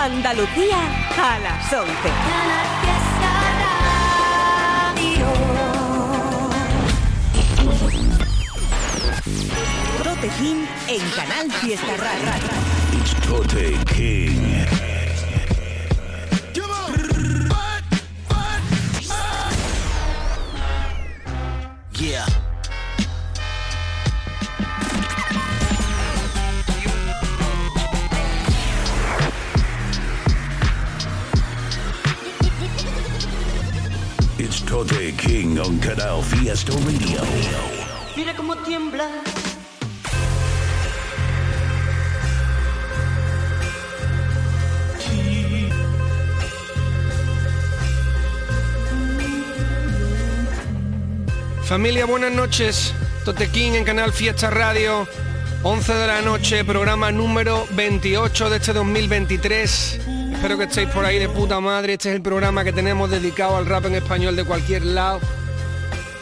Andalucía a las 11. Tote King en Canal Fiesta Radio. It's Tote King. Fiesta Radio. Mira cómo tiembla. Familia, buenas noches. Totequín en Canal Fiesta Radio. 11 de la noche, programa número 28 de este 2023. Espero que estéis por ahí de puta madre. Este es el programa que tenemos dedicado al rap en español de cualquier lado.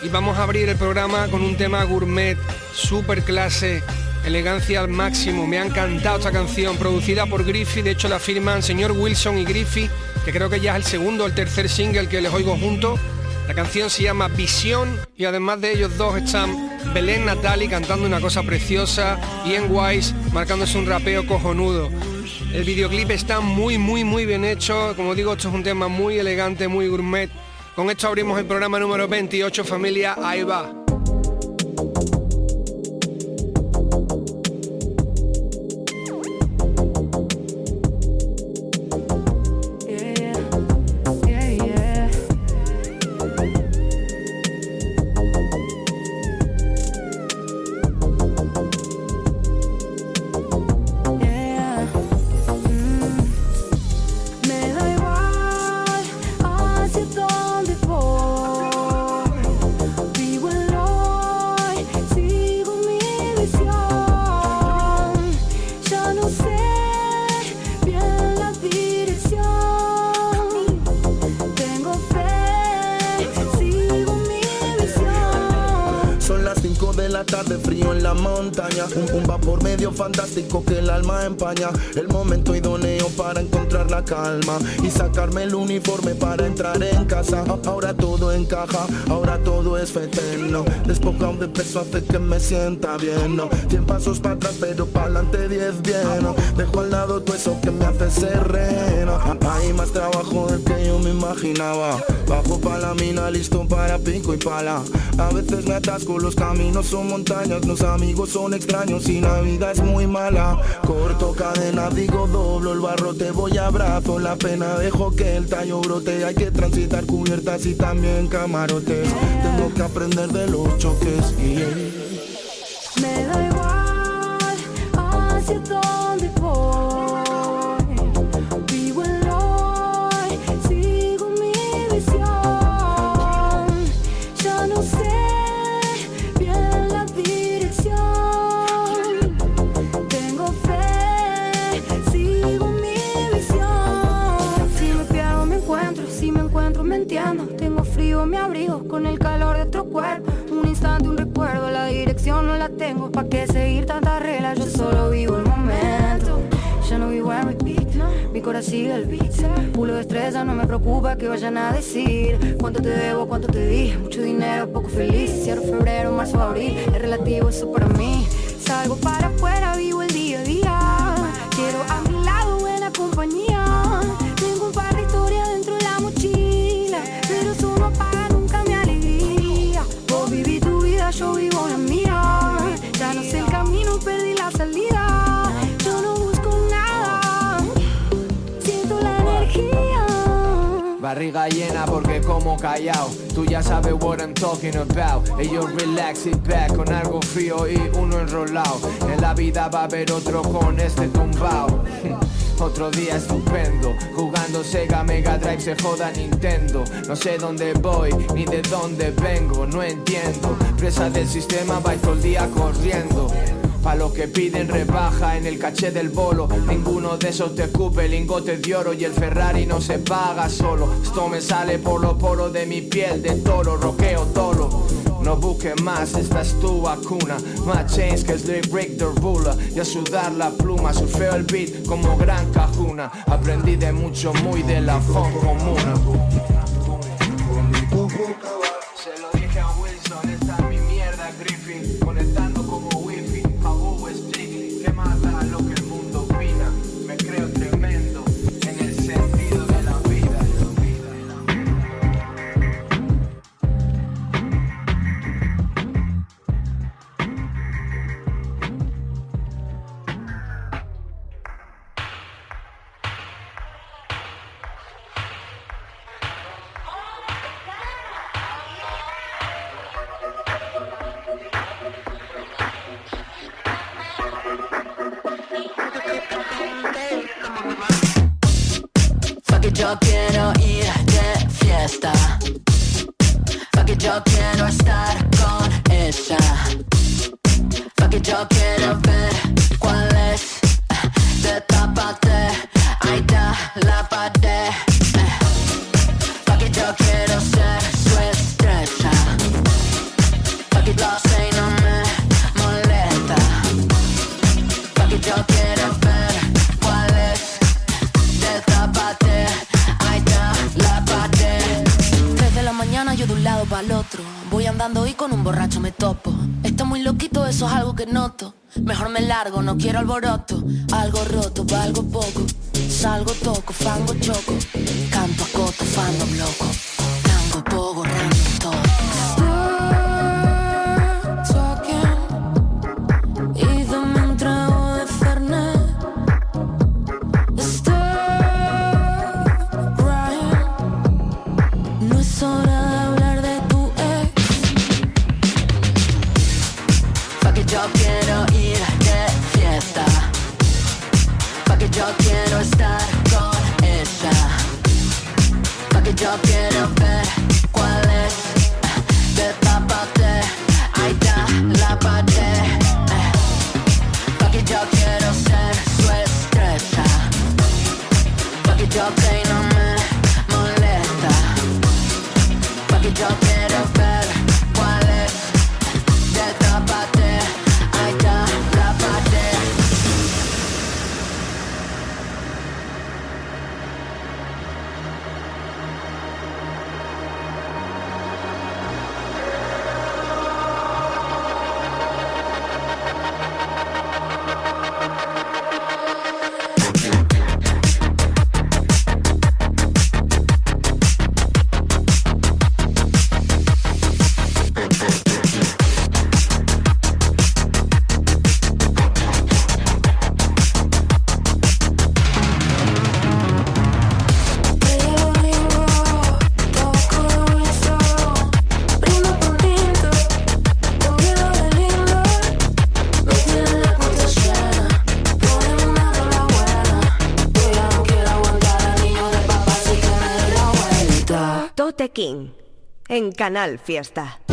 Y vamos a abrir el programa con un tema gourmet, super clase, elegancia al máximo. Me ha encantado esta canción, producida por Griffy. De hecho, la firman señor Wilson y Griffy, que creo que ya es el segundo o el tercer single que les oigo juntos. La canción se llama Visión y además de ellos dos están Belén Natali cantando una cosa preciosa y en Wise marcándose un rapeo cojonudo. El videoclip está muy muy muy bien hecho, como digo, esto es un tema muy elegante, muy gourmet. Con esto abrimos el programa número 28, familia, ahí va. Fantástico que el alma empaña. El momento idóneo para encontrar la calma y sacarme el uniforme para entrar en casa. Ahora todo encaja, ahora todo es eterno. Despojado de peso hace que me sienta bien. No, 100 pasos para atrás, pero para adelante 10 bien. No, dejo al lado todo eso que me hace Hay más trabajo del que yo me imaginaba. Bajo pa' la mina, listo para pico y pala. A veces me atasco, los caminos son montañas, los amigos son extraños y la vida es muy mala. Corto cadena, digo doblo, el barro te voy abrazo, la pena dejo que el tallo brote. Hay que transitar cubiertas y también camarotes. Tengo que aprender de los choques y Me corazón sigue el de estrella, no me preocupa que vayan a decir. Cuánto te debo, cuánto te di. Mucho dinero, poco feliz. Cierro febrero, marzo, abril. Es relativo eso para mí. Salgo para afuera, vivo Barriga llena porque como callao. Tú ya sabes what I'm talking about. Ellos relax it back con algo frío y uno enrolado En la vida va a haber otro con este tumbao. Otro día estupendo. Jugando Sega Mega Drive se joda Nintendo. No sé dónde voy ni de dónde vengo No entiendo. Presa del sistema va todo el día corriendo Pa' los que piden rebaja en el caché del bolo Ninguno de esos te escupe lingotes de oro Y el Ferrari no se paga solo Esto me sale por los poros de mi piel de toro Roqueo tolo No busques más, esta es tu vacuna. Más chains que Break the Ruler. Y a sudar la pluma, surfeo el beat como gran cajuna. Aprendí de mucho, muy de la funk comuna. Yo quiero Canal Fiesta.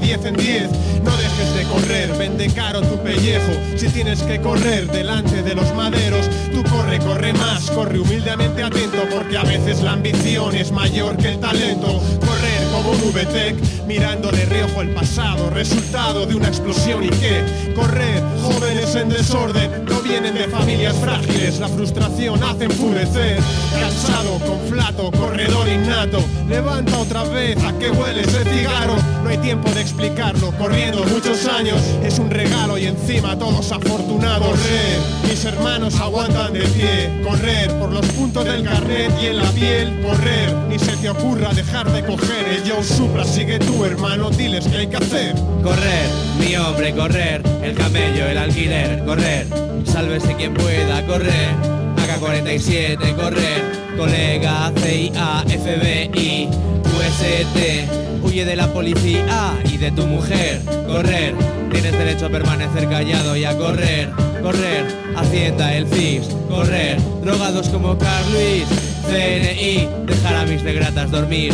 De 10 en 10. No dejes de correr, vende caro tu pellejo. Si tienes que correr delante de los maderos, tú corre, corre más, corre humildemente atento porque a veces la ambición es mayor que el talento. Correr como un VTEC, mirando de reojo el pasado, resultado de una explosión y qué. Correr, jóvenes en desorden, no vienen de familias frágiles, la frustración hace enfurecer. Cansado, con flato, corredor innato, levanta otra vez a que huele ese cigarro. No hay tiempo de explicarlo, corriendo muchos años es un regalo y encima todos afortunados. Correr, mis hermanos aguantan de pie, correr por los puntos del carnet y en la piel, correr, ni se te ocurra dejar de coger el Joe Supra, sigue tú hermano, diles qué hay que hacer. Correr, mi hombre, correr. El camello, el alquiler, correr. Sálvese quien pueda, correr. AK-47, correr. Colega, CIA, FBI, UST. Huye de la policía y de tu mujer. Correr. Tienes derecho a permanecer callado y a correr. Correr. Hacienda, el CIS. Correr. Drogados como Carl. CNI, dejar a mis negratas dormir.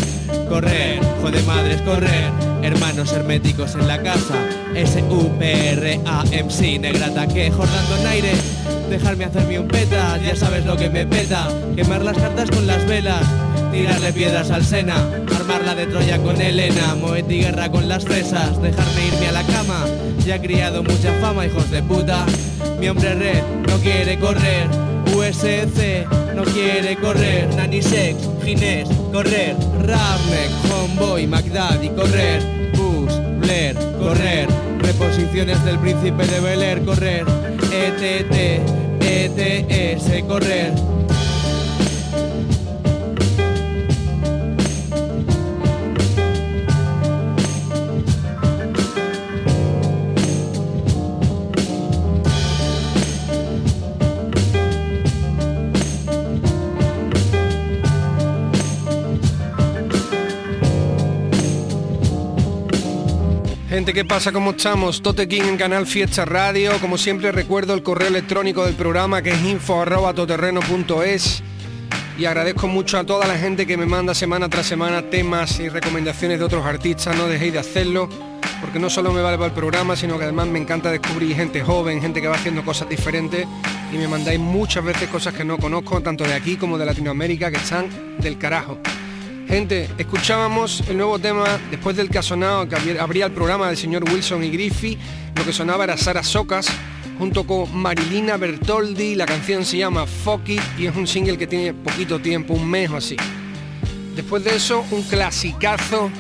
Correr, jode madres, correr. Hermanos herméticos en la casa. S-U-P-R-A-M-C, negrata que jordando en aire. Dejarme hacerme un peta, ya sabes lo que me peta. Quemar las cartas con las velas. Tirarle piedras al Sena, armarla de Troya con Elena, Moeti guerra con las fresas, dejarme irme a la cama, ya he criado mucha fama, hijos de puta. Mi hombre red no quiere correr, USC no quiere correr, Nanny Sex, Ginés, correr, Ravnek, Homeboy, Magdad correr, Bus, Blair, correr, reposiciones del príncipe de Bel Air, correr, ETT, ETS, correr. Gente, ¿qué pasa? ¿Cómo estamos? Tote King en Canal Fiesta Radio. Como siempre recuerdo el correo electrónico del programa que es info.toterreno.es y agradezco mucho a toda la gente que me manda semana tras semana temas y recomendaciones de otros artistas. No dejéis de hacerlo porque no solo me vale para el programa, sino que además me encanta descubrir gente joven, gente que va haciendo cosas diferentes y me mandáis muchas veces cosas que no conozco, tanto de aquí como de Latinoamérica, que están del carajo. Gente, escuchábamos el nuevo tema después del que ha sonado, que abría el programa del señor Wilson y Griffey. Lo que sonaba era Sara Socas junto con Marilina Bertoldi. La canción se llama Fuck It y es un single que tiene poquito tiempo, un mes o así. Después de eso, un clasicazo,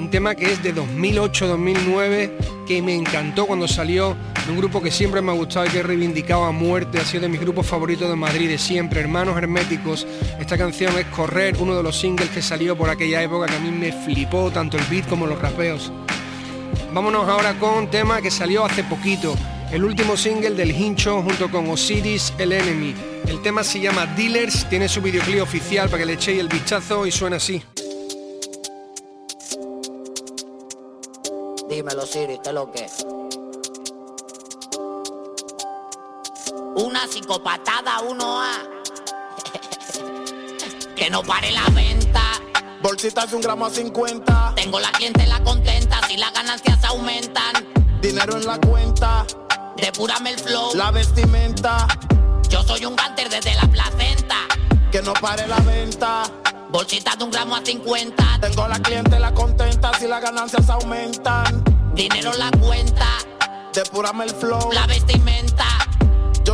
un tema que es de 2008-2009, que me encantó cuando salió un grupo que siempre me ha gustado y que he reivindicado a muerte, ha sido de mis grupos favoritos de Madrid de siempre, Hermanos Herméticos. Esta canción es Correr, uno de los singles que salió por aquella época que a mí me flipó tanto el beat como los rapeos. Vámonos ahora con un tema que salió hace poquito, el último single del Hincho junto con Osiris El Enemy. El tema se llama Dealers, tiene su videoclip oficial para que le echéis el bichazo y suena así. Dímelo, Siri, ¿qué lo que? Una psicopatada 1A. que no pare la venta. Bolsitas de un gramo a 50. Tengo la clientela contenta si las ganancias aumentan. Dinero en la cuenta. Depúrame el flow. La vestimenta. Yo soy un ganter desde la placenta. Que no pare la venta. Bolsitas de un gramo a 50. Tengo la clientela contenta si las ganancias aumentan. Dinero en la cuenta. Depúrame el flow. La vestimenta.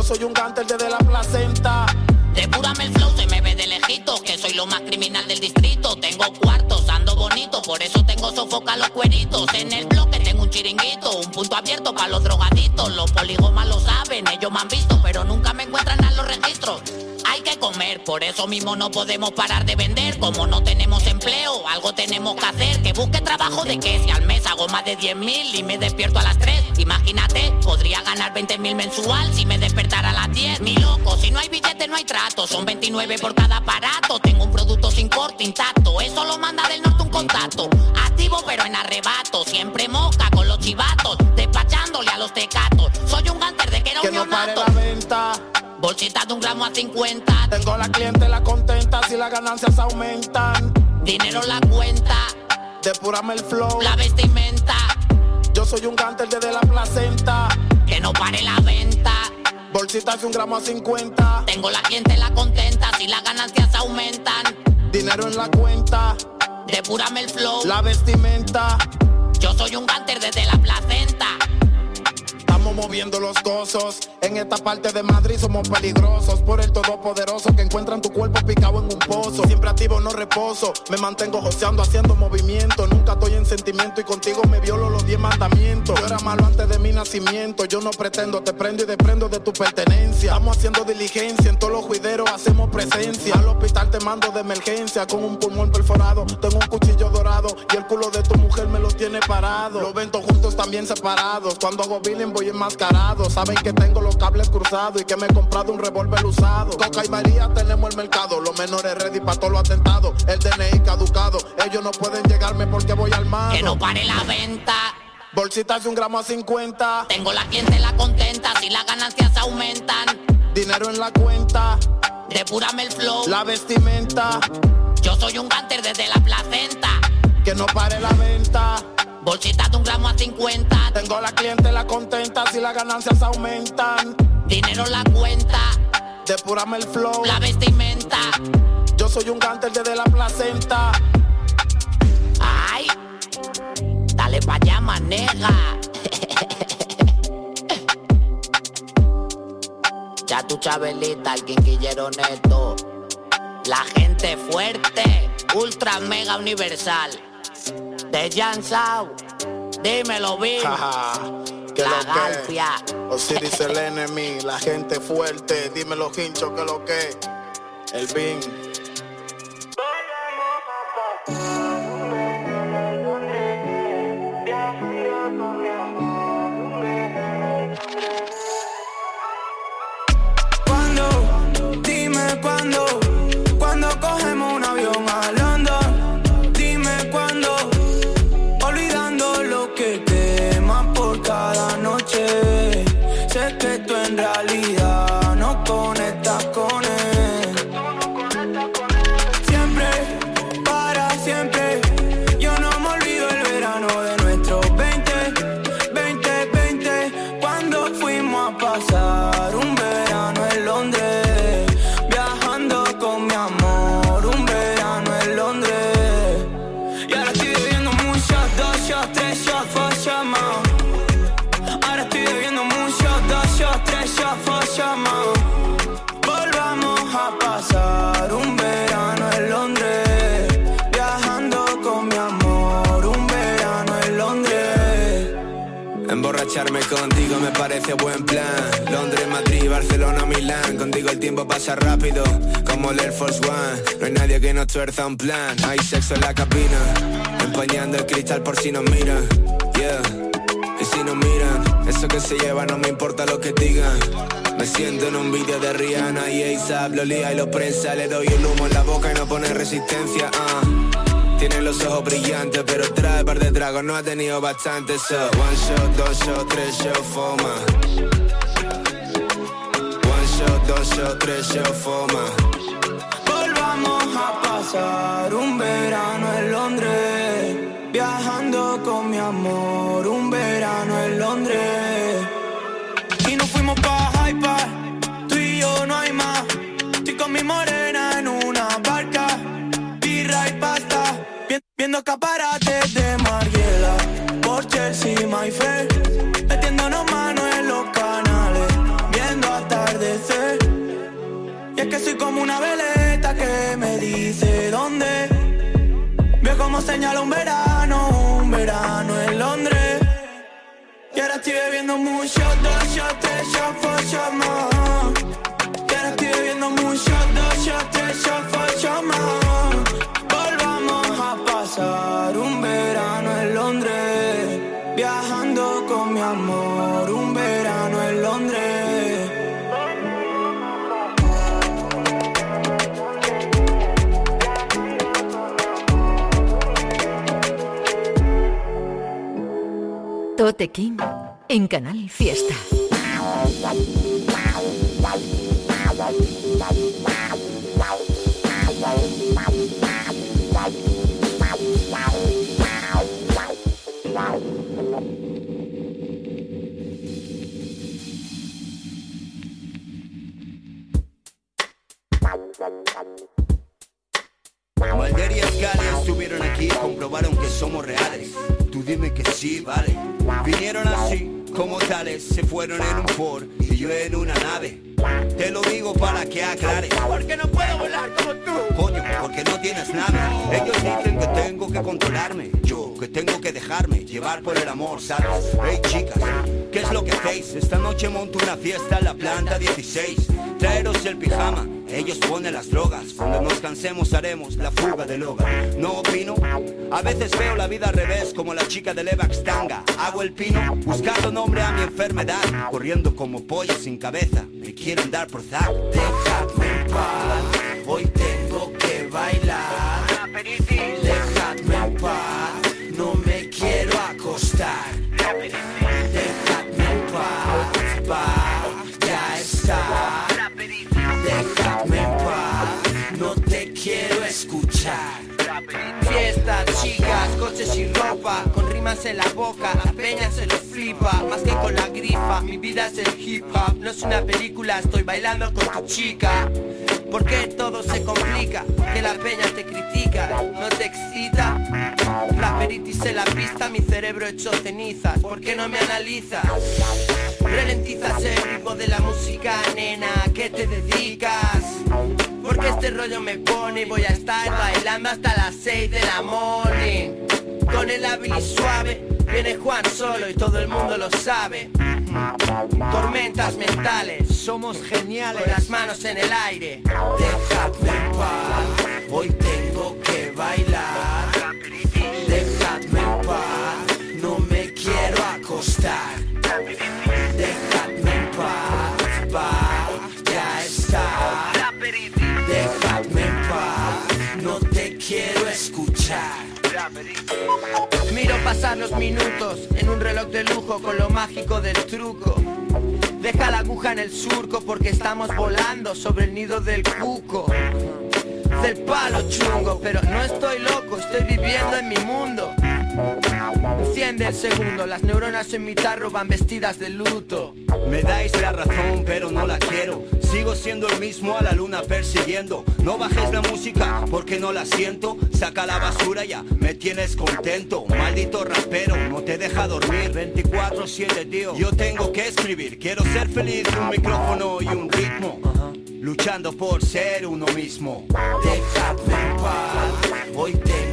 Soy un ganter desde la placenta. Depúrame el flow, se me ve de lejito, que soy lo más criminal del distrito. Tengo cuartos, ando bonito, por eso tengo sofoca los cueritos. En el bloque tengo un chiringuito, un punto abierto para los drogaditos. Los poligomas lo saben, ellos me han visto, pero nunca me encuentran a los registros. Hay que comer, por eso mismo no podemos parar de vender. Como no tenemos empleo, algo tenemos que hacer. Que busque trabajo de que si al mes hago más de 10 mil y me despierto a las 3. Imagínate, podría ganar 20 mil mensual si me despertara a las 10. Mi loco, si no hay billete no hay trato. Son 29 por cada aparato. Tengo un producto sin corte intacto. Eso lo manda del norte un contacto. Activo pero en arrebato. Siempre mosca con los chivatos. Despachándole a los tecatos. Soy un ganter de que era un no pare neonato. la venta. Bolsita de un gramo a 50. Tengo la clientela contenta si las ganancias aumentan. Dinero en la cuenta. Depúrame el flow. La vestimenta. Yo soy un ganter desde la placenta. Que no pare la venta. Bolsitas de un gramo a 50. Tengo la clientela contenta si las ganancias aumentan. Dinero en la cuenta. Depúrame el flow. La vestimenta. Yo soy un ganter desde la placenta. Estamos moviendo los gozos. En esta parte de Madrid somos peligrosos. Por el todopoderoso que encuentran tu cuerpo picado en un pozo. Siempre activo, no reposo. Me mantengo joseando, haciendo movimiento. Nunca estoy en sentimiento y contigo me violo los diez mandamientos. Yo era malo antes de mi nacimiento. Yo no pretendo, te prendo y desprendo de tu pertenencia. Estamos haciendo diligencia. En todos los juideros hacemos presencia. Al hospital te mando de emergencia con un pulmón perforado. Tengo un cuchillo dorado y el culo de tu mujer me lo tiene parado. Los ventos juntos también separados. Cuando hago billing voy enmascarado. Saben que tengo los cables cruzados y que me he comprado un revólver usado. Coca y María tenemos el mercado. Los menores ready para todos los atentados. El DNI caducado. Ellos no pueden llegarme porque voy al mar. Que no pare la venta. Bolsitas de un gramo a 50. Tengo la clientela contenta si las ganancias aumentan. Dinero en la cuenta. Depurame el flow. La vestimenta. Yo soy un ganter desde la placenta. Que no pare la venta. Bolsitas de un gramo a 50. Tengo la clientela contenta si las ganancias aumentan. Dinero en la cuenta. Depurame el flow. La vestimenta. Yo soy un ganter desde la placenta. Ay. Dale pa' allá, manega. ya tu chabelita, el quinquillero neto. La gente fuerte, ultra mega universal. De Jan Sau, dímelo bien. que La lo que Osiris el enemy, la gente fuerte, dime los hinchos que lo que el bin. Ahora estoy bebiendo muchos, dos shots, tres shots, four shots. Volvamos a pasar un verano en Londres. Viajando con mi amor, un verano en Londres. Emborracharme contigo me parece buen plan. Londres, Madrid, Barcelona, Milán. Contigo el tiempo pasa rápido, como el Air Force One. No hay nadie que nos tuerza un plan. Hay sexo en la cabina, empañando el cristal por si nos miran. Yeah. Y si nos miran, eso que se lleva no me importa lo que digan. Me siento en un vídeo de Rihanna y ASAP lo lía y lo prensa. Le doy el humo en la boca y no pone resistencia. ah. Tiene los ojos brillantes, pero trae par de tragos, no ha tenido bastante. So, one shot, dos shot, tres shot, foma. One shot, dos shot, tres shot, foma. Volvamos a pasar Viendo escaparates de Mariela, por Chelsea, my friend. Metiéndonos mano en los canales, viendo atardecer. Y es que soy como una veleta que me dice dónde. Veo como señala un verano, un verano en Londres. Y ahora estoy bebiendo mucho, dos shots, tres shots, four shots más. King en Canal Fiesta. Valder y Ascali estuvieron aquí y comprobaron que somos reales. Tú dime que sí, vale. Vinieron así, como tales se fueron en un Ford y yo en una nave. Te lo digo para que aclares. Porque no puedo volar como tú. Coño, porque no tienes nave. Ellos dicen que tengo que controlarme. Yo que tengo que dejarme llevar por el amor, ¿sabes? Hey chicas, ¿qué es lo que hacéis? Esta noche monto una fiesta en la planta 16. Traeros el pijama. Ellos ponen las drogas. Cuando nos cansemos haremos la fuga del hogar. No opino. A veces veo la vida al revés, como la chica de Levax Tanga. Hago el pino, buscando nombre a mi enfermedad. Corriendo como pollo sin cabeza. Me quiero andar por Zack. Dejadme en paz, hoy tengo que bailar. Y ropa Con rimas en la boca, la peña se lo flipa Más que con la grifa, mi vida es el hip hop No es una película, estoy bailando con tu chica ¿Por qué todo se complica? Que la peña te critica, no te excita Raperitis en la pista, mi cerebro hecho cenizas ¿Por qué no me analizas? Ralentizas el ritmo de la música, nena, ¿a qué te dedicas? Porque este rollo me pone y voy a estar bailando hasta las 6 de la morning Con el hábil y suave. Viene Juan solo y todo el mundo lo sabe. Tormentas mentales, somos geniales. Con las manos en el aire. Dejadme en paz, hoy tengo que bailar. Dejadme en paz, no me quiero acostar. Dejadme en paz, paz, ya está. Dejadme en paz, no te quiero escuchar. Miro pasar los minutos en un reloj de lujo con lo mágico del truco. Deja la aguja en el surco porque estamos volando sobre el nido del cuco. Del palo chungo, pero no estoy loco, estoy viviendo en mi mundo. Enciende el segundo, las neuronas en mi tarro van vestidas de luto. Me dais la razón, pero no la quiero. Sigo siendo el mismo a la luna persiguiendo. No bajes la música porque no la siento. Saca la basura ya, me tienes contento. Maldito rapero, no te deja dormir. 24-7, tío. Yo tengo que escribir. Quiero ser feliz, un micrófono y un ritmo. Luchando por ser uno mismo. Dejadme en hoy tengo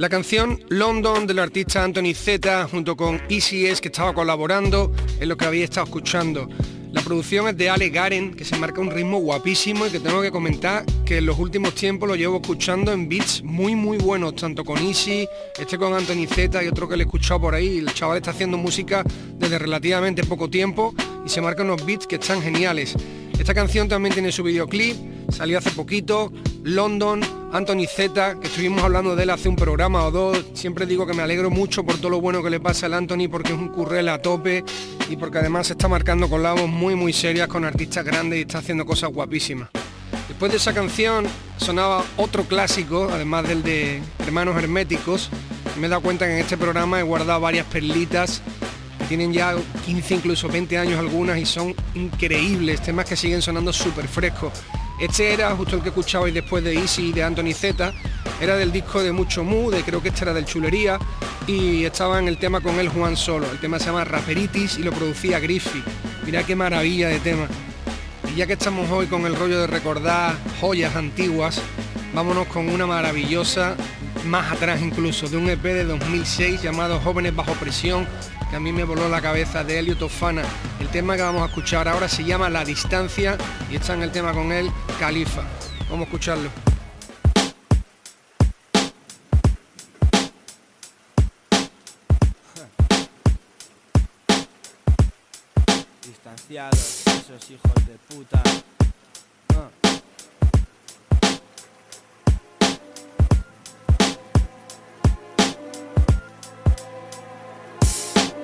La canción London del artista Anthony Z junto con Easy S que estaba colaborando en lo que había estado escuchando. La producción es de Ale Garen, que se marca un ritmo guapísimo y que tengo que comentar que en los últimos tiempos lo llevo escuchando en beats muy muy buenos, tanto con Easy, este con Anthony Z y otro que le he escuchado por ahí. El chaval está haciendo música desde relativamente poco tiempo y se marca unos beats que están geniales. Esta canción también tiene su videoclip, salió hace poquito, London, Anthony Z, que estuvimos hablando de él hace un programa o dos. Siempre digo que me alegro mucho por todo lo bueno que le pasa al Anthony porque es un currel a tope y porque además se está marcando con labos muy muy serias con artistas grandes y está haciendo cosas guapísimas. Después de esa canción sonaba otro clásico, además del de Hermanos Herméticos. Me he dado cuenta que en este programa he guardado varias perlitas que tienen ya 15, incluso 20 años algunas y son increíbles, temas que siguen sonando súper frescos. Este era justo el que escuchabais después de Easy y de Anthony Z. Era del disco de Mucho Mu, de creo que este era del Chulería. Y estaba en el tema con él Juan Solo. El tema se llama Raperitis y lo producía Griffy. Mira qué maravilla de tema. Y ya que estamos hoy con el rollo de recordar joyas antiguas, vámonos con una maravillosa, más atrás incluso, de un EP de 2006 llamado Jóvenes Bajo Presión, que a mí me voló la cabeza de Elio Tofana. El tema que vamos a escuchar ahora se llama La Distancia y está en el tema con él Califa. Vamos a escucharlo. distanciados, esos hijos de puta. Ah.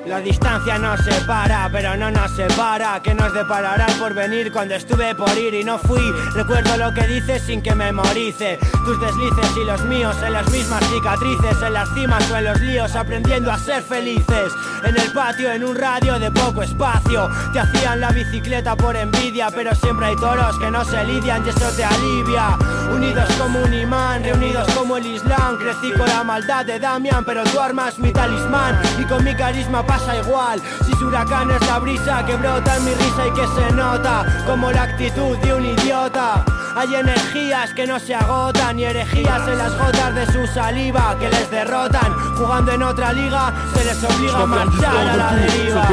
La distancia nos separa, pero no nos separa Que nos deparará por venir cuando estuve por ir y no fui. Recuerdo lo que dices sin que memorice. Tus deslices y los míos en las mismas cicatrices. En las cimas o en los líos aprendiendo a ser felices En el patio, en un radio de poco espacio. Te hacían la bicicleta por envidia Pero siempre hay toros que no se lidian y eso te alivia. Unidos como un imán, reunidos como el Islam. Crecí con la maldad de Damian, pero tu arma es mi talismán. Y con mi carisma pasa igual. Si su huracán es la brisa que brota en mi risa y que se nota Como la actitud de un idiota hay energías que no se agotan y herejías en las gotas de su saliva que les derrotan. Jugando en otra liga se les obliga a marchar a la deriva.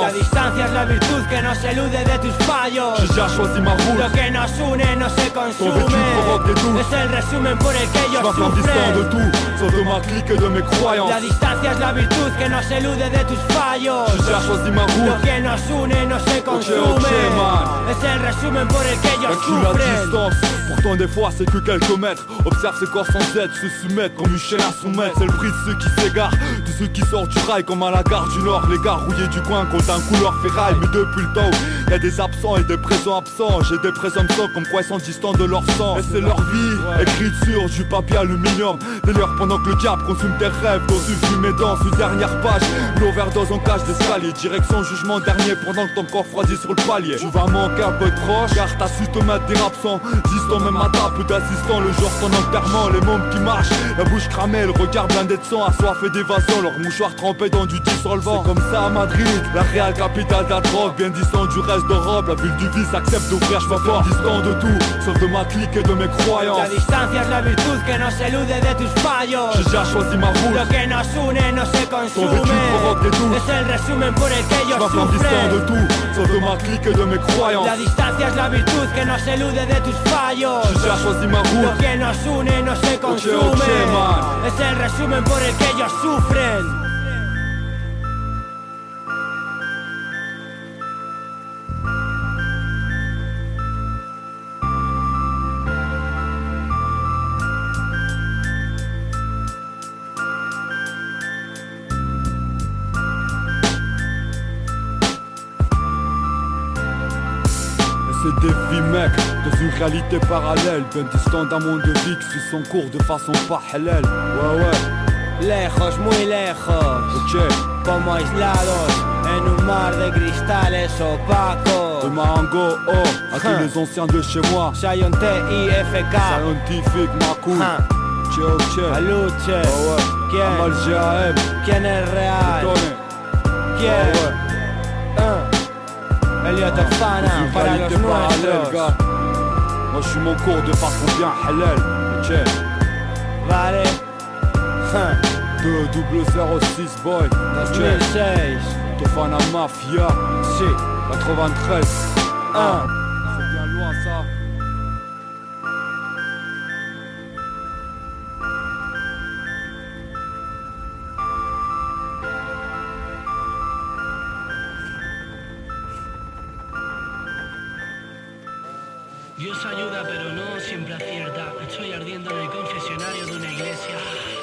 La distancia es la virtud que nos elude de tus fallos. Lo que nos une no se consume. Es el resumen por el que ellos sufren. Sauf de ma clique et de mes croyances. La distancia es la virtud que nos elude de tus fallos. J'ai déjà choisi ma Lo route. que nos une no se consume. ok, man. Es el resumen por el que ellos sufren. distance, pourtant des fois c'est que quelques mètres Observe ces corps sans aide se soumettre comme une chaîne à soumettre C'est le prix de ceux qui s'égarent, de ceux qui sortent du rail Comme à la gare du Nord, les gars rouillés du coin Comptent un couleur ferraille, mais depuis le temps où y a des absents et des présents absents J'ai des présomptions comme quoi ils sont distants de leur sang Et c'est leur vie, écrite sur du papier aluminium D'ailleurs pendant que le diable consume tes rêves. Dans une fumée dense, une dernière page. L'overdose en cage d'escalier. Direction jugement dernier pendant que ton corps froidit sur le palier. Tu vas manquer un peu de proche Car t'as su te mettre des absents Distant même à ta peu d'assistants Le jour ton enterrement, les mômes qui marchent La bouche cramée, le regard blindé de sang Assoiffé d'évasion, leur mouchoir trempé dans du dissolvant C'est comme ça à Madrid, la réelle capitale de la drogue. Bien distant du reste d'Europe, la ville du vice accepte d'ouvrir Je fort distant de tout, sauf de ma clique et de mes croyances J'ai déjà choisi ma route Lo que nos une no se consume. Es el resumen por el que ellos de sufren. tout, sauf de ma clique et de mes croyances La distancia es la virtud que nos elude de tus fallos. J'ai déjà choisi ma Lo route que nos une no se consume. Es el resumen por el que ellos sufren. Réalité parallèle Bien distant d'un monde de qui suit son cours de façon parallèle Ouais ouais, Lejos, muy lejos. ok Como aislados en un mar de cristales De opacos. Mahango, oh, à tous Hein. les anciens de chez moi Sion T-I-F-K. Scientifique, ma cool. Ok ok, Aluche. oh ouais ¿Quién? Amal GAM, ¿Quién es real? ¿Quién? ouais Ah. Elliot Fana Dans une para los nuestros. Moi je suis mon cours de parcours bien halal, ok. Allez hein. 206 boy, ok. T'es fan à mafia, c'est 93 1 Dios ayuda, pero no siempre acierta. Estoy ardiendo en el confesionario de una iglesia.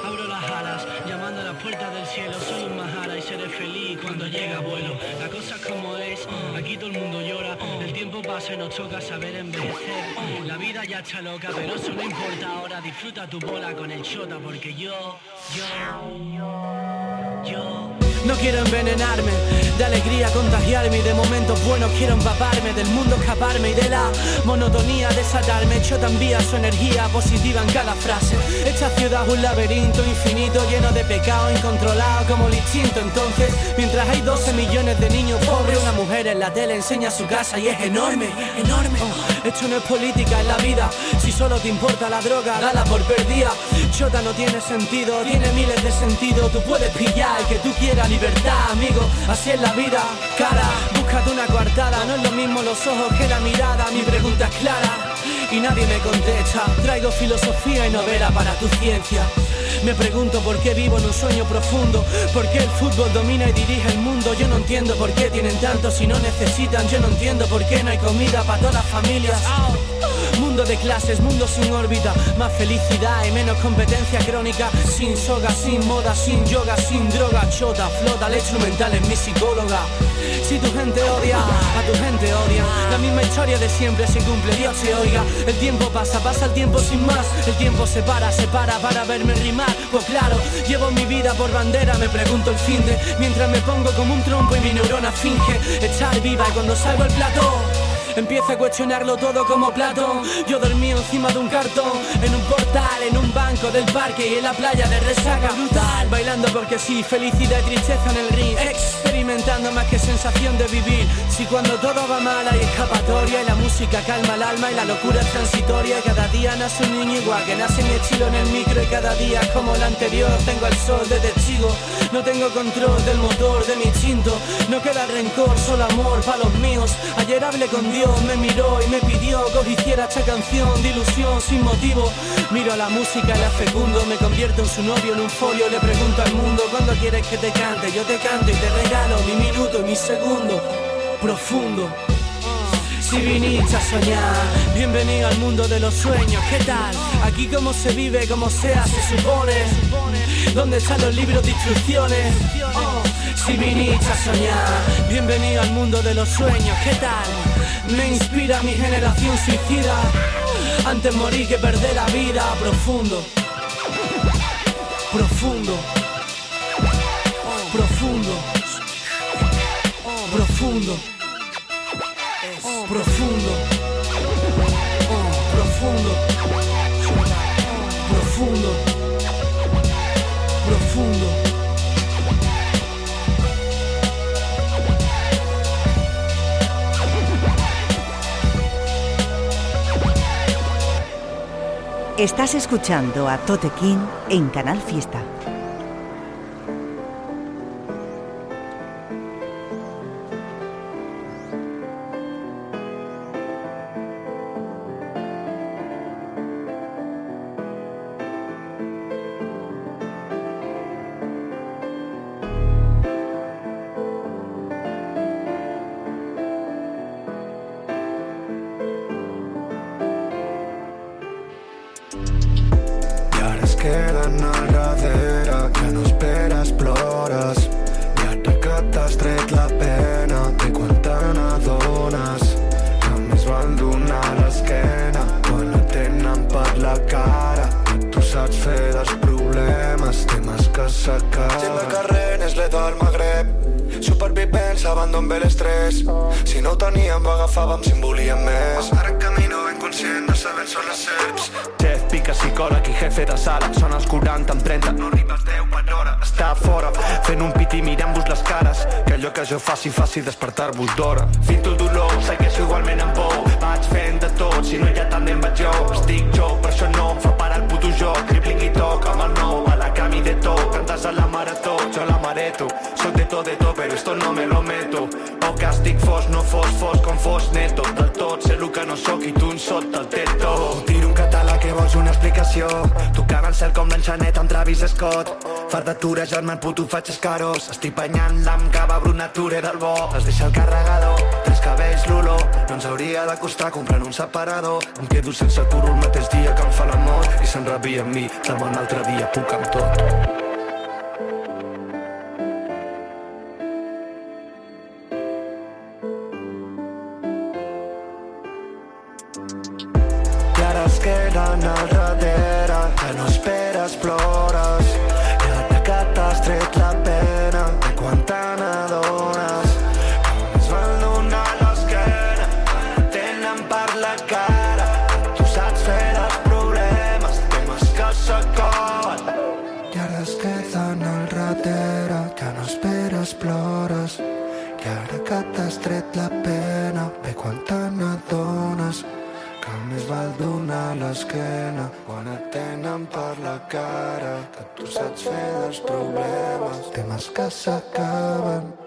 Abro las alas, llamando a las puertas del cielo. Soy un majara y seré feliz cuando llegue abuelo. La cosa es como es, aquí todo el mundo llora. El tiempo pasa y nos toca saber envejecer. La vida ya está loca, pero eso no importa ahora. Disfruta tu bola con el chota, porque yo, yo, yo. No quiero envenenarme, de alegría contagiarme y de momentos buenos quiero empaparme, del mundo escaparme y de la monotonía desatarme. Yo envía su energía positiva en cada frase. Esta ciudad es un laberinto infinito lleno de pecado incontrolado como el instinto. Entonces, mientras hay 12 millones de niños pobres, una mujer en la tele enseña su casa y es enorme, enorme. Oh, esto no es política en la vida. Si solo te importa la droga, dala por perdida. Chota no tiene sentido, tiene miles de sentidos. Tú puedes pillar el que tú quieras, libertad, amigo. Así es la vida, cara. Búscate una coartada, no es lo mismo los ojos que la mirada. Mi pregunta es clara. y nadie me contesta. Traigo filosofía y novela para tu ciencia. Me pregunto por qué vivo en un sueño profundo, por qué el fútbol domina y dirige el mundo. Yo no entiendo por qué tienen tanto si no necesitan. Yo no entiendo por qué no hay comida para todas las familias. Mundo de clases, mundo sin órbita, más felicidad y menos competencia crónica. Sin soga, sin moda, sin yoga, sin droga, chota, flota, la instrumental es mi psicóloga. Si tu gente odia, a tu gente odia. La misma historia de siempre se cumple, Dios se oiga. El tiempo pasa, pasa el tiempo sin más. El tiempo se para, se para para verme rimar. Pues claro, llevo mi vida por bandera, me pregunto el fin de. Mientras me pongo como un trompo y mi neurona finge estar viva y cuando salgo el plató. Empieza a cuestionarlo todo como Platón. Yo dormí encima de un cartón En un portal, en un banco del parque Y en la playa de resaca. Brutal Bailando porque sí, felicidad y tristeza en el ring. Experimentando más que sensación de vivir. Si cuando todo va mal hay escapatoria Y la música calma el alma y la locura es transitoria. Cada día nace un niño igual que nace mi estilo en el micro Y cada día como el anterior. Tengo el sol de testigo No tengo control del motor de mi instinto No queda rencor, solo amor para los míos Ayer hablé con Dios me miró y me pidió que hiciera esta canción de ilusión sin motivo. Miro a la música y la fecundo, me convierto en su novio en un folio, le pregunto al mundo cuándo quieres que te cante, yo te canto y te regalo mi minuto y mi segundo profundo. Si viniste a soñar, bienvenido al mundo de los sueños, ¿qué tal? Aquí como se vive, como sea, se supone. ¿Dónde están los libros de instrucciones? Oh, si viniste a soñar, bienvenido al mundo de los sueños, ¿qué tal? Me inspira mi generación suicida, antes morir que perder la vida, profundo, profundo, profundo, profundo, profundo, profundo, profundo, profundo. Estás escuchando a Tote King en Canal Fiesta. Supervivents, abandon bé l'estrès. Si no ho teníem, ho agafàvem si en volíem més. Ara camino ben conscient de saber són les serps. Chef, pica, psicòleg i jefe de sala. Són els 40 amb 30 No arribes 10 per hora. Està fora, fent un pit i mirant-vos les cares. Que allò que jo faci faci despertar-vos d'hora. Finto el dolor, segueixo igualment amb por. Vaig fent de tot, si no hi ha tandem vaig jo. Estic jo, per això no em fa parar el puto joc. Crippling i toc amb el nou, a la cami de tot Cantes a la marató, jo la però esto no me lo meto. O que estic fos, no fos, fos com fos neto. Del tot, sé el que no sóc i tu en sota el teto. Tiro un català que vols una explicació. Tocant el cel com l'enxanet amb Travis Scott. Far de tura, germà, puto, faig escaros. Estic banyant l'am cava brunature del bo. Es deixa el carregador, tres cabells l'olor. No ens hauria de costar comprant un separador. Em quedo sense curo el mateix dia que em fa l'amor. I se'n rebia amb mi, demà un altre dia puc amb tot la narradera, ya no espera, exploras. Donar l'esquena quan et tenen per la cara. Que tu saps fer dels problemes temes que s'acaben.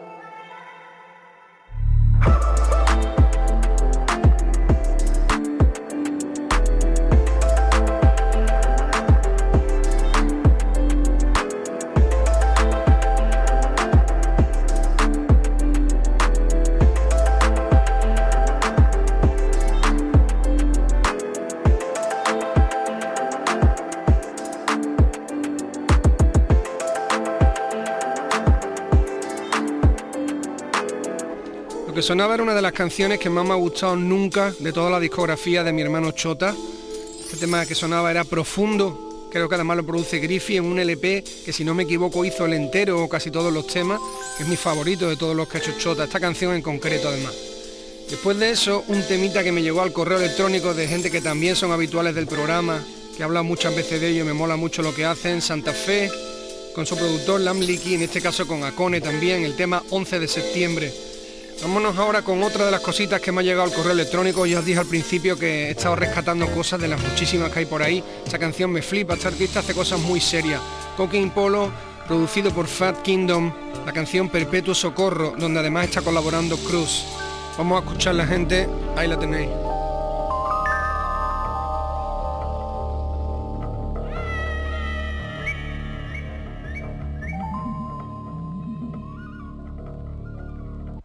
Sonaba era una de las canciones que más me ha gustado nunca de toda la discografía de mi hermano Chota. Este tema que sonaba era profundo, creo que además lo produce Griffy en un LP que si no me equivoco hizo el entero o casi todos los temas, que es mi favorito de todos los que ha hecho Chota, esta canción en concreto además. Después de eso, un temita que me llegó al correo electrónico de gente que también son habituales del programa, que habla muchas veces de ello y me mola mucho lo que hacen, Santa Fe, con su productor Lam Licky, en este caso con Acone también, el tema 11 de septiembre. Vámonos ahora con otra de las cositas que me ha llegado al correo electrónico. Ya os dije al principio que he estado rescatando cosas de las muchísimas que hay por ahí. Esa canción me flipa, esta artista hace cosas muy serias. Cocaine Polo, producido por Fat Kingdom, la canción Perpetuo Socorro, donde además está colaborando Cruz. Vamos a escuchar la gente, ahí la tenéis.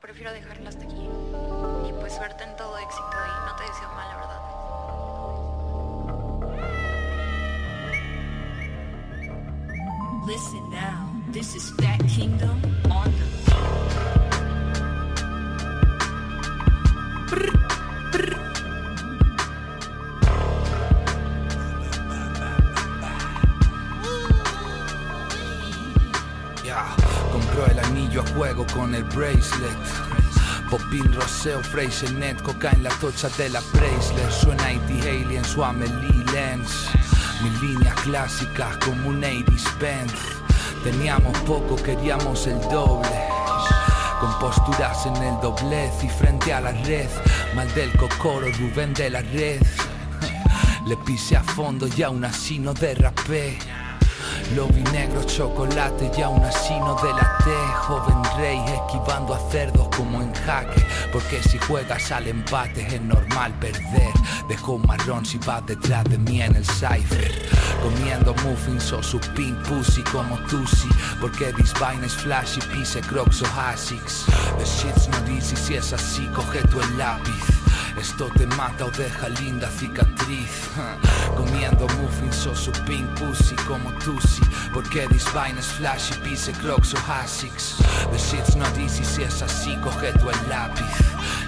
Prefiero dejarla hasta aquí. Y pues suerte en todo éxito y no te deseo mal, la verdad. Listen now, this is Fat Kingdom on the con el bracelet. Popín, Roseo, Fraser, coca en la tocha de la bracelet. Suena IT Alien, su Amelie Lens. Mi línea clásica como un 80s Benz. Teníamos poco, queríamos el doble. Con posturas en el doblez y frente a la red. Mal del cocoro, Rubén de la red. Le pise a fondo y aún así no derrapé. Lo vi negro, chocolate y aún así no delaté. Joven rey esquivando a cerdos como en jaque. Porque si juegas al empate es normal perder. Dejo un marrón si vas detrás de mí en el cipher. Comiendo muffins o su pink pussy como Tusi. Porque this es flashy, pise crocs o asics The shit's not easy si es así, coge tú el lápiz esto te mata o deja linda cicatriz Comiendo muffins o su pink pussy como Tusi Porque this vine es flashy, pise crocs o asics. The shit's not easy si es así, coge tú el lápiz.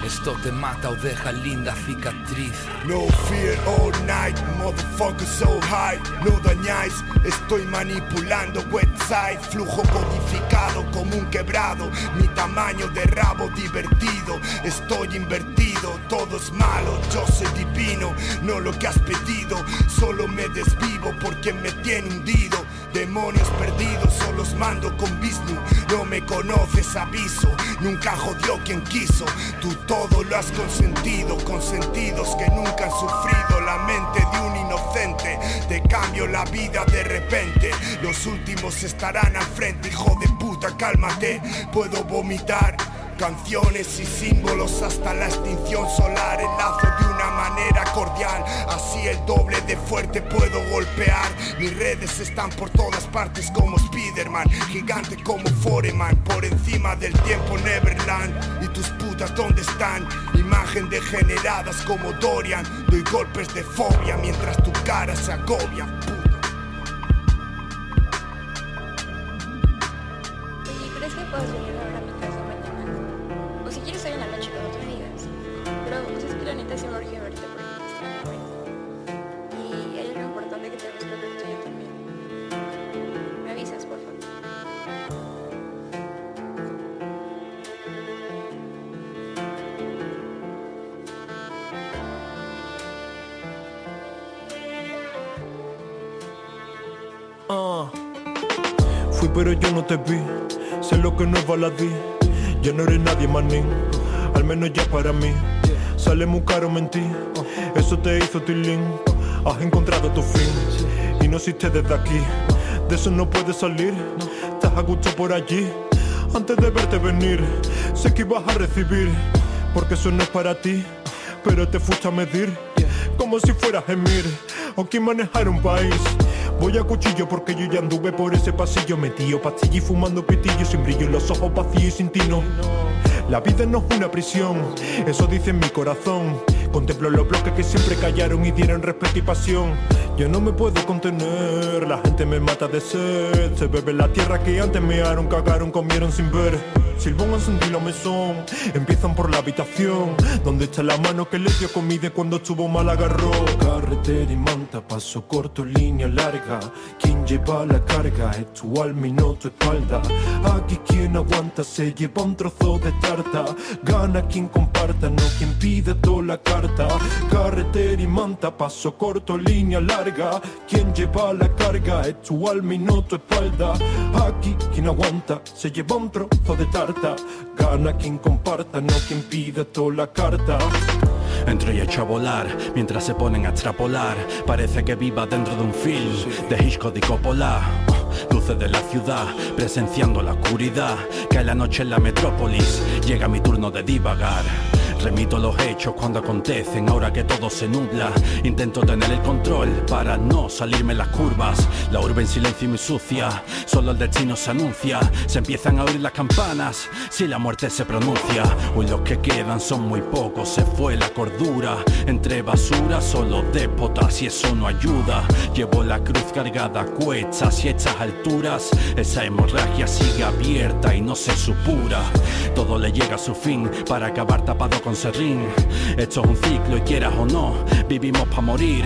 Esto te mata o deja linda cicatriz. No fear all night, motherfucker so high. No dañáis, estoy manipulando website. Flujo codificado como un quebrado. Mi tamaño de rabo divertido Estoy invertido, todo malo Yo soy divino, no lo que has pedido Solo me desvivo porque me tiene hundido. Demonios perdidos, solo mando con Vishnu No me conoces, aviso Nunca jodió quien quiso. Tú todo lo has consentido Con sentidos que nunca han sufrido La mente de un inocente. Te cambio la vida de repente Los últimos estarán al frente Hijo de puta, cálmate Puedo vomitar Canciones y símbolos hasta la extinción solar. Enlazo de una manera cordial Así el doble de fuerte puedo golpear. Mis redes están por todas partes como Spiderman Gigante como Foreman Por encima del tiempo Neverland. Y tus putas dónde están Imagen degeneradas como Dorian Doy golpes de fobia mientras tu cara se agobia te vi, sé lo que no es baladí. Ya no eres nadie, manín, al menos ya para mí. Sale muy caro mentir, eso te hizo tilín. Has encontrado tu fin y no existe desde aquí. De eso no puedes salir, estás a gusto por allí. Antes de verte venir, sé que ibas a recibir, porque eso no es para ti. Pero te fuiste a medir, como si fueras Emir, o quien manejar un país. Voy a cuchillo porque yo ya anduve por ese pasillo metido pastilla y fumando pitillo sin brillo en los ojos vacíos y sin tino. La vida no es una prisión, eso dice mi corazón. Contemplo los bloques que siempre callaron y dieron respeto y pasión. Yo no me puedo contener, la gente me mata de sed. Se bebe la tierra que antes mearon, cagaron, comieron sin ver. Silbón encendí la mesón, empiezan por la habitación, donde está la mano que le dio comida cuando estuvo mal agarró. Carretera y manta, paso corto, línea larga. Quien lleva la carga es tu alma y no tu espalda. Aquí quien aguanta se lleva un trozo de tarta. Gana quien comparta, no quien pide toda la carta. Carretera y manta, paso corto, línea larga. Quien lleva la carga es tu alma y no tu espalda. Aquí quien aguanta se lleva un trozo de tarta. Gana quien comparta, no quien pide toda la carta. Entro y echo a volar mientras se ponen a extrapolar. Parece que viva dentro de un film de Hitchcock y Coppola. Luces de la ciudad, presenciando la oscuridad. Cae la noche en la metrópolis, llega mi turno de divagar. Remito los hechos cuando acontecen, ahora que todo se nubla. Intento tener el control para no salirme las curvas. La urbe en silencio y muy sucia, solo el destino se anuncia. Se empiezan a oír las campanas, si la muerte se pronuncia. Hoy los que quedan son muy pocos, se fue la cordura. Entre basura, solo déspotas y eso no ayuda. Llevo la cruz cargada a cuestas y estas alturas. Esa hemorragia sigue abierta y no se supura. Todo le llega a su fin para acabar tapado con serrín. Esto es un ciclo y quieras o no, vivimos para morir.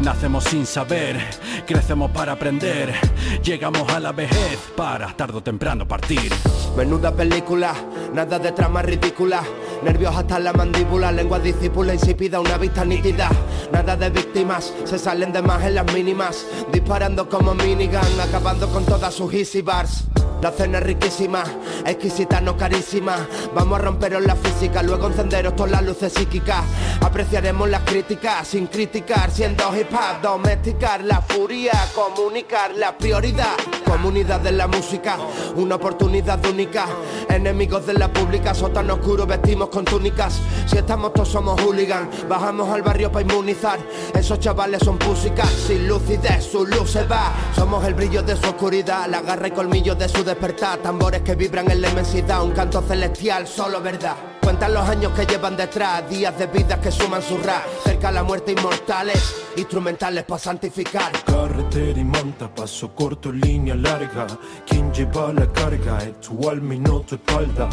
Nacemos sin saber, crecemos para aprender. Llegamos a la vejez para tarde o temprano partir. Menuda película, nada de trama ridícula. Nervios hasta la mandíbula, lengua discípula insípida, una vista nítida. Nada de víctimas, se salen de más en las mínimas. Disparando como minigun, acabando con todas sus easy bars. La cena es riquísima, exquisita, no carísima. Vamos a romperos la física, luego encenderos todas las luces psíquicas. Apreciaremos las críticas sin criticar, siendo hip hop, domesticar la furia, comunicar la prioridad. Comunidad de la música, una oportunidad única. Enemigos de la pública, sótano oscuro, vestimos con túnicas. Si estamos todos somos hooligan, bajamos al barrio para inmunizar. Esos chavales son púsicas, sin lucidez, su luz se va. Somos el brillo de su oscuridad, la garra y colmillos de su despertar. Tambores que vibran en la inmensidad, un canto celestial, solo verdad. Cuentan los años que llevan detrás, días de vida que suman su rap. Cerca la muerte inmortales, instrumentales para santificar. Carretera y manta, paso corto, línea larga. Quien lleva la carga es tu alma y no tu espalda.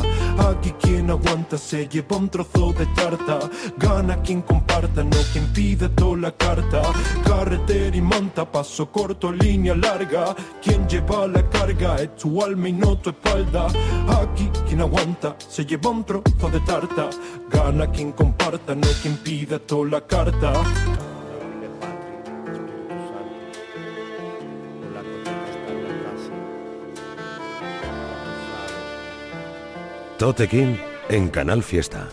Aquí quien aguanta se lleva un trozo de tarta. Gana quien comparta, no quien pide toda la carta. Carretera y manta, paso corto, línea larga. Quien lleva la carga es tu alma y no tu espalda. Aquí quien aguanta se lleva un trozo de tarta. Gana quien comparta, no quien pide toda la carta. Tote King en Canal Fiesta.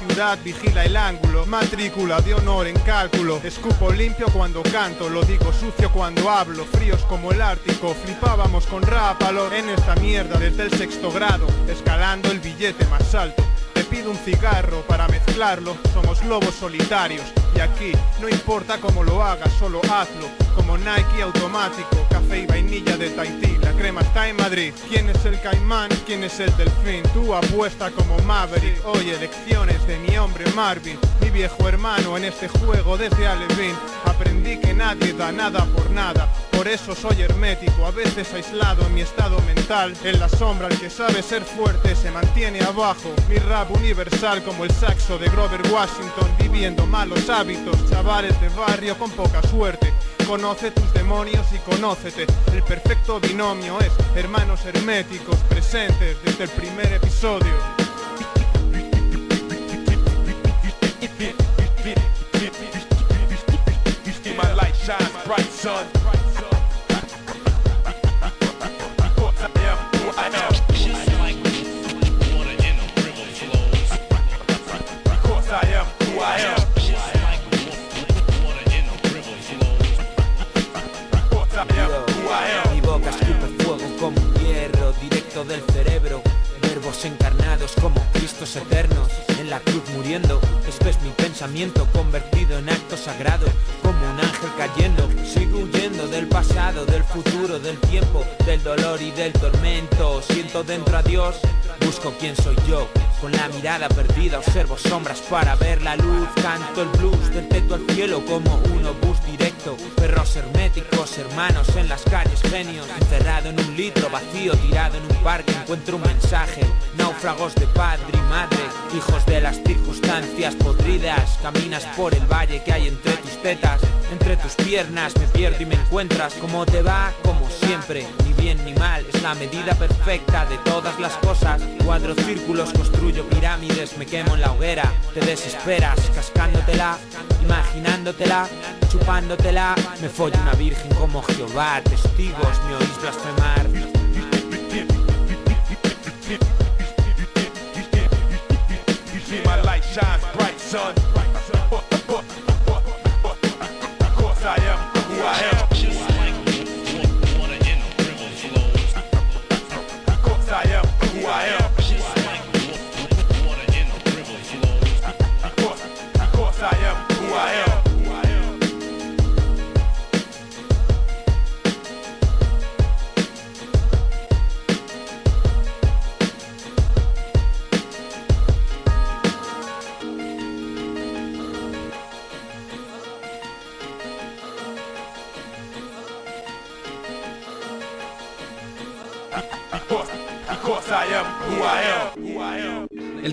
Ciudad vigila el ángulo matrícula de honor en cálculo escupo limpio cuando canto lo digo sucio cuando hablo fríos como el ártico flipábamos con rápalo en esta mierda desde el sexto grado escalando el billete más alto te pido un cigarro para mezclarlo somos lobos solitarios aquí. No importa cómo lo hagas solo hazlo. Como Nike automático café y vainilla de Tahití. La crema está en Madrid. Quién es el caimán quién es el delfín tú apuesta como Maverick. Oye lecciones de mi hombre Marvin. Mi viejo hermano en este juego desde Alevín aprendí que nadie da nada por nada. Por eso soy hermético, a veces aislado en mi estado mental. En la sombra el que sabe ser fuerte se mantiene abajo. Mi rap universal como el saxo de Grover Washington, viviendo malos hábitos, chavales de barrio con poca suerte. Conoce tus demonios y conócete. El perfecto binomio es hermanos herméticos presentes desde el primer episodio. Como Cristos eternos En la cruz muriendo. Esto es mi pensamiento convertido en acto sagrado Como un ángel cayendo. Sigo huyendo del pasado, del futuro, del tiempo Del dolor y del tormento. Siento dentro a Dios Busco quién soy yo. Con la mirada perdida observo sombras para ver la luz. Canto el blues del teto al cielo como un obús directo. Perros herméticos, hermanos en las calles, genios. Encerrado en un litro vacío, tirado en un parque Encuentro un mensaje, náufragos de padre y madre Hijos de las circunstancias podridas Caminas por el valle que hay entre tus tetas Entre tus piernas me pierdo y me encuentras ¿Cómo te va? Como siempre, ni bien ni mal Es la medida perfecta de todas las cosas Cuadro círculos, construyo pirámides Me quemo en la hoguera, te desesperas Cascándotela, imaginándotela Chupándotela Me follo una virgen como Jehová Testigos, me oís blasfemar see my light shines bright, son. Of course I am who I am.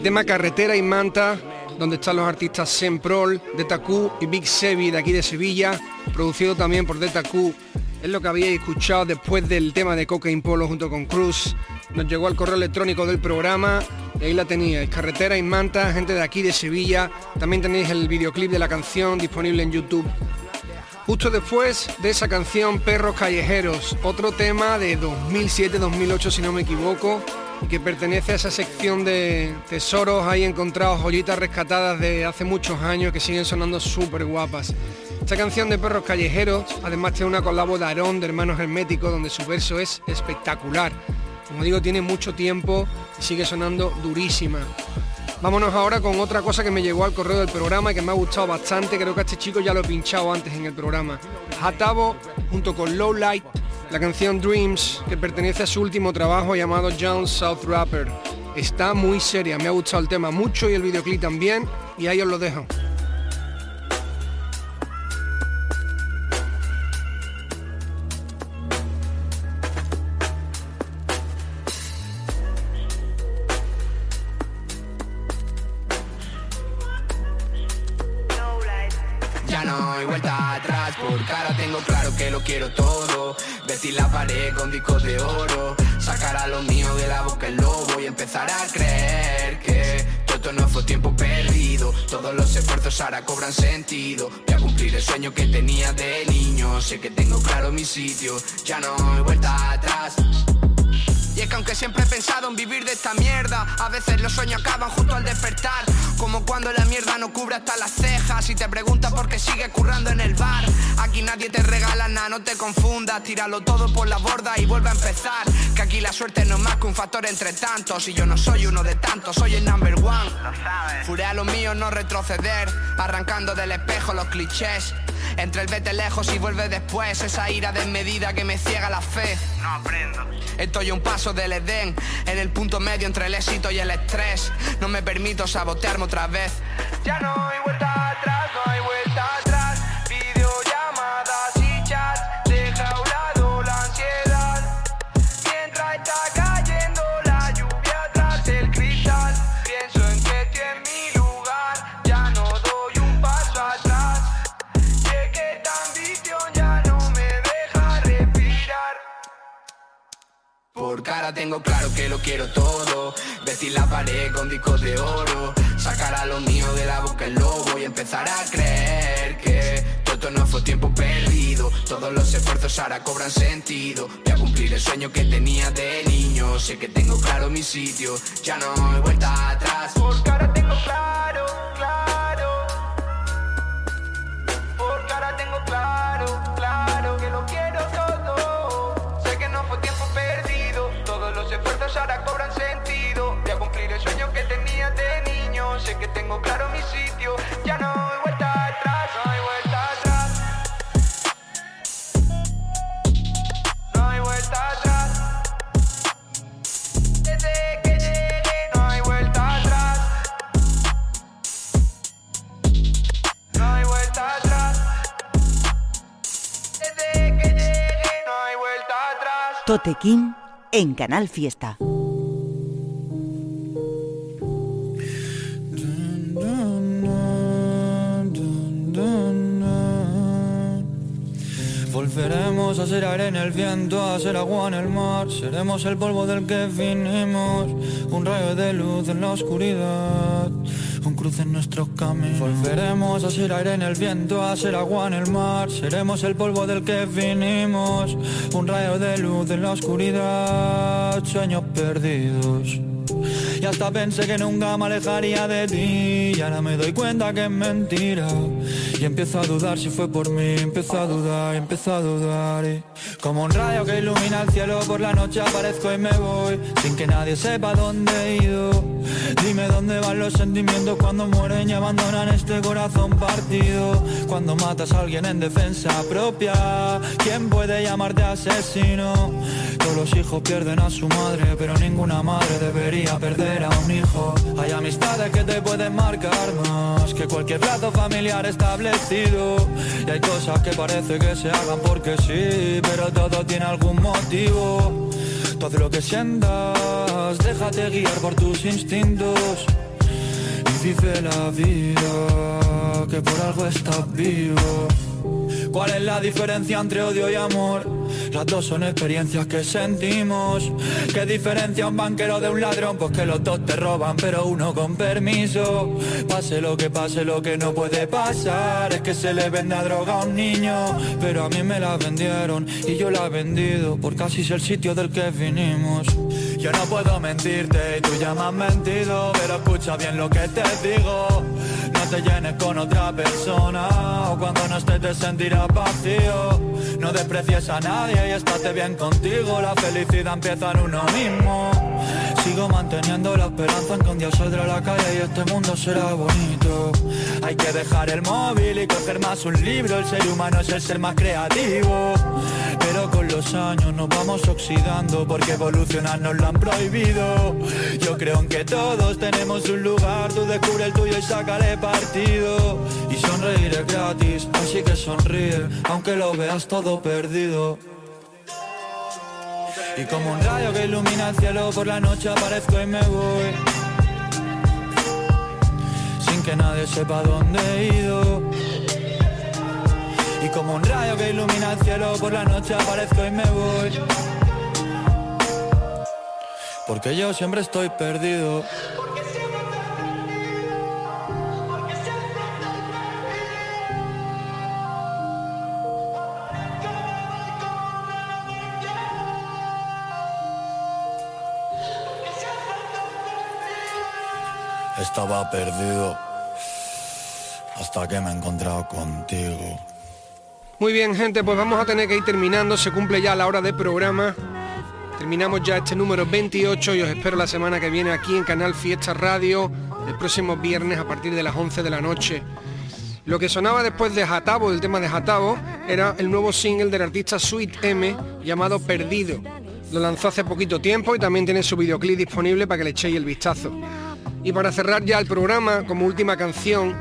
Tema Carretera y Manta, donde están los artistas Semprol, Q y Big Sevi de aquí de Sevilla, producido también por Q. Es lo que habíais escuchado después del tema de Cocaine Polo junto con Cruz. Nos llegó al correo electrónico del programa y ahí la teníais. Carretera y Manta, gente de aquí de Sevilla. También tenéis el videoclip de la canción disponible en YouTube. Justo después de esa canción Perros Callejeros, otro tema de 2007-2008 si no me equivoco, y que pertenece a esa sección de tesoros ahí encontrados, joyitas rescatadas de hace muchos años que siguen sonando súper guapas. Esta canción de Perros Callejeros además tiene una colabo de Aarón de Hermanos Herméticos donde su verso es espectacular. Como digo, tiene mucho tiempo y sigue sonando durísima. Vámonos ahora con otra cosa que me llegó al correo del programa y que me ha gustado bastante. Creo que a este chico ya lo he pinchado antes en el programa. Hatabo junto con Low Light, la canción Dreams, que pertenece a su último trabajo llamado John South Rapper. Está muy seria, me ha gustado el tema mucho y el videoclip también. Y ahí os lo dejo. Con discos de oro, sacar a lo mío de la boca el lobo y empezar a creer que todo no fue tiempo perdido. Todos los esfuerzos ahora cobran sentido. Voy a cumplir el sueño que tenía de niño. Sé que tengo claro mi sitio, ya no hay vuelta atrás. Y es que aunque siempre he pensado en vivir de esta mierda, a veces los sueños acaban justo al despertar. Como cuando la mierda no cubre hasta las cejas y te preguntas por qué sigue currando en el bar. Aquí nadie te regala nada, no te confundas, tíralo todo por la borda y vuelve a empezar. Que aquí la suerte no es más que un factor entre tantos y yo no soy uno de tantos, soy el number one. Juré a lo mío no retroceder, arrancando del espejo los clichés. Entre el vete lejos y vuelve después, esa ira desmedida que me ciega la fe. No aprendo. Estoy a un paso del Edén, en el punto medio entre el éxito y el estrés. No me permito sabotearme otra vez. Ya no hay vuelta atrás, no hay vuelta atrás. Que lo quiero todo. Vestir la pared con discos de oro. Sacar a lo mío de la boca el lobo Y empezar a creer que Todo no fue tiempo perdido. Todos los esfuerzos ahora cobran sentido. Voy a cumplir el sueño que tenía de niño. Sé que tengo claro mi sitio. Ya no hay vuelta atrás. Por cara tengo claro, claro sé que tengo claro mi sitio. Ya no hay vuelta atrás, no hay vuelta atrás. No hay vuelta atrás. Desde que llegué, no hay vuelta atrás. No hay vuelta atrás. Desde que llegué, no hay vuelta atrás. Totequín en Canal Fiesta. Volveremos a ser aire en el viento, a ser agua en el mar. Seremos el polvo del que vinimos, un rayo de luz en la oscuridad, un cruce en nuestro camino. Volveremos a ser aire en el viento, a ser agua en el mar. Seremos el polvo del que vinimos, un rayo de luz en la oscuridad, sueños perdidos. Y hasta pensé que nunca me alejaría de ti. Y ahora me doy cuenta que es mentira. Y empiezo a dudar si fue por mí Empiezo a dudar, empiezo a dudar. Y Como un rayo que ilumina el cielo Por la noche aparezco y me voy. Sin que nadie sepa dónde he ido Dime dónde van los sentimientos Cuando mueren y abandonan este corazón partido. Cuando matas a alguien en defensa propia ¿Quién puede llamarte asesino? Todos los hijos pierden a su madre Pero ninguna madre debería perder a un hijo. Hay amistades que te pueden marcar más Que cualquier lazo familiar establecido. Y hay cosas que parece que se hagan porque sí Pero todo tiene algún motivo Todo lo que sientas. Déjate guiar por tus instintos. Y dice la vida Que por algo estás vivo. ¿Cuál es la diferencia entre odio y amor? Las dos son experiencias que sentimos. ¿Qué diferencia un banquero de un ladrón? Pues que los dos te roban pero uno con permiso. Pase lo que pase lo que no puede pasar Es que se le vende a droga a un niño. Pero a mí me la vendieron y yo la he vendido Por casi es el sitio del que vinimos Yo no puedo mentirte y tú ya me has mentido Pero escucha bien lo que te digo. No te llenes con otra persona O cuando no estés te sentirás vacío. No desprecies a nadie y estate bien contigo La felicidad empieza en uno mismo Sigo manteniendo la esperanza en que un día saldré a la calle y este mundo será bonito. Hay que dejar el móvil y coger más un libro. El ser humano es el ser más creativo. Pero con los años nos vamos oxidando Porque evolucionar nos lo han prohibido. Yo creo en que todos tenemos un lugar. Tú descubre el tuyo y sácale partido. Y sonreír es gratis, así que sonríe Aunque lo veas todo perdido y como un rayo que ilumina el cielo por la noche aparezco y me voy. Sin que nadie sepa dónde he ido. Y como un rayo que ilumina el cielo por la noche aparezco y me voy. Porque yo siempre estoy perdido Estaba perdido hasta que me he encontrado contigo. Muy bien, gente, pues vamos a tener que ir terminando. Se cumple ya la hora de programa. Terminamos ya este número 28 y os espero la semana que viene aquí en Canal Fiesta Radio, el próximo viernes a partir de las 11 de la noche. Lo que sonaba después de Jatabo, del tema de Jatabo, era el nuevo single del artista Sweet M llamado Perdido. Lo lanzó hace poquito tiempo y también tiene su videoclip disponible para que le echéis el vistazo. Y para cerrar ya el programa, como última canción,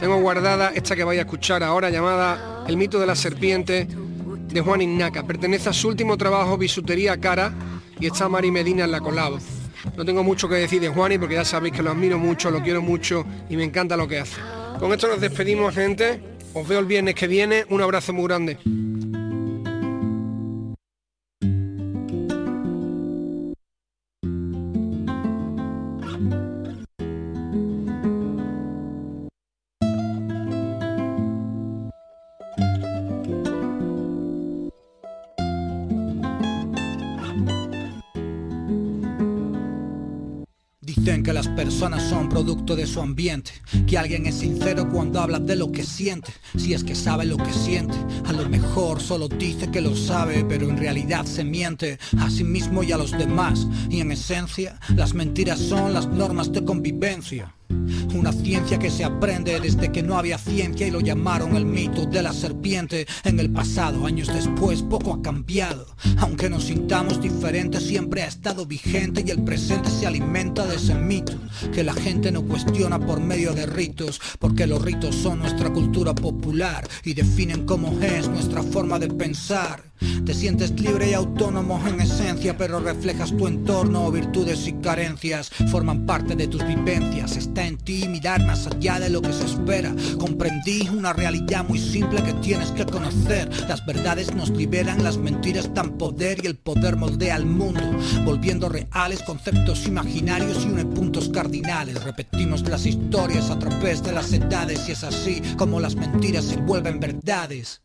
tengo guardada esta que vais a escuchar ahora, llamada El mito de la serpiente, de Juan Ignaca. Pertenece a su último trabajo, Bisutería Cara, y está Mari Medina en la colado. No tengo mucho que decir de Juani porque ya sabéis que lo admiro mucho, lo quiero mucho y me encanta lo que hace. Con esto nos despedimos, gente. Os veo el viernes que viene. Un abrazo muy grande. Producto de su ambiente, que alguien es sincero cuando habla de lo que siente, si es que sabe lo que siente, a lo mejor solo dice que lo sabe, pero en realidad se miente a sí mismo y a los demás, y en esencia las mentiras son las normas de convivencia. Una ciencia que se aprende desde que no había ciencia y lo llamaron el mito de la serpiente. En el pasado, años después, poco ha cambiado. Aunque nos sintamos diferentes, siempre ha estado vigente y el presente se alimenta de ese mito. Que la gente no cuestiona por medio de ritos, porque los ritos son nuestra cultura popular y definen cómo es nuestra forma de pensar. Te sientes libre y autónomo en esencia, pero reflejas tu entorno, virtudes y carencias forman parte de tus vivencias. Está en ti mirar más allá de lo que se espera. Comprendí una realidad muy simple que tienes que conocer. Las verdades nos liberan, las mentiras dan poder y el poder moldea al mundo, volviendo reales conceptos imaginarios y une puntos cardinales. Repetimos las historias a través de las edades y es así como las mentiras se vuelven verdades.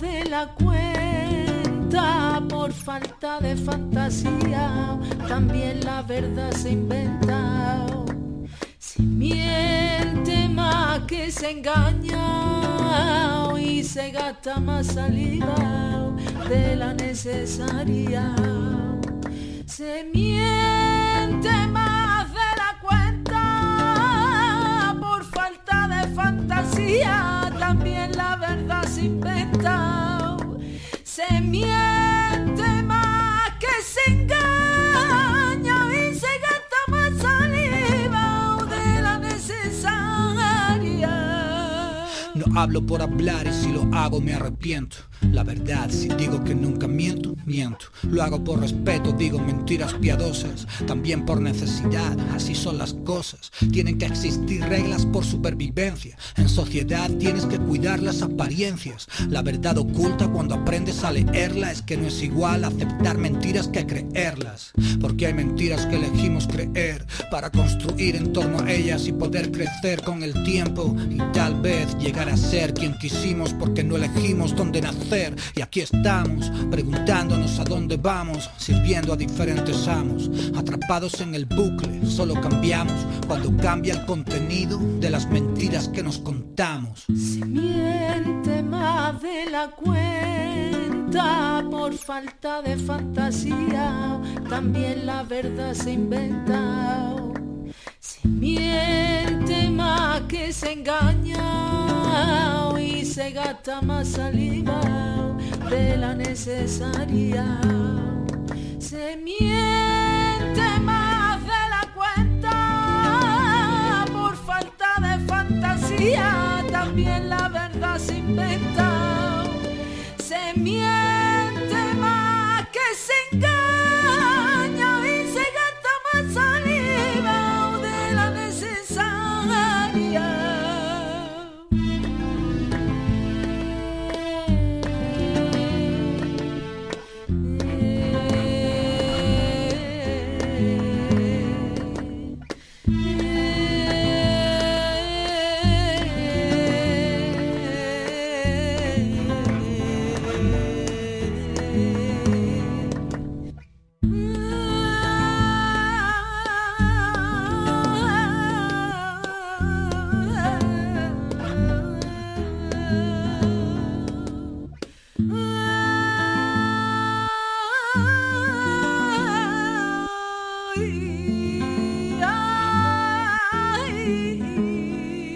De la cuenta por falta de fantasía, también la verdad se inventa. Se miente más que se engaña y se gasta más saliva de la necesaria. Se miente más fantasía, también la verdad se inventa. Se miente más que se engaña y se gasta más saliva de la necesaria. No hablo por hablar y si lo hago me arrepiento. La verdad, si digo que nunca miento, miento. Lo hago por respeto, digo mentiras piadosas. También por necesidad, así son las cosas. Tienen que existir reglas por supervivencia. En sociedad tienes que cuidar las apariencias. La verdad oculta cuando aprendes a leerla es que no es igual aceptar mentiras que creerlas. Porque hay mentiras que elegimos creer para construir en torno a ellas y poder crecer con el tiempo y tal vez llegar a ser quien quisimos porque no elegimos dónde Y aquí estamos, preguntándonos a dónde vamos, sirviendo a diferentes amos, atrapados en el bucle, solo cambiamos cuando cambia el contenido de las mentiras que nos contamos. Se miente más de la cuenta por falta de fantasía, también la verdad se inventa. Se miente más que se engaña y se gasta más saliva de la necesaria. Se miente más de la cuenta por falta de fantasía, también la verdad se inventa. Se miente más que se engaña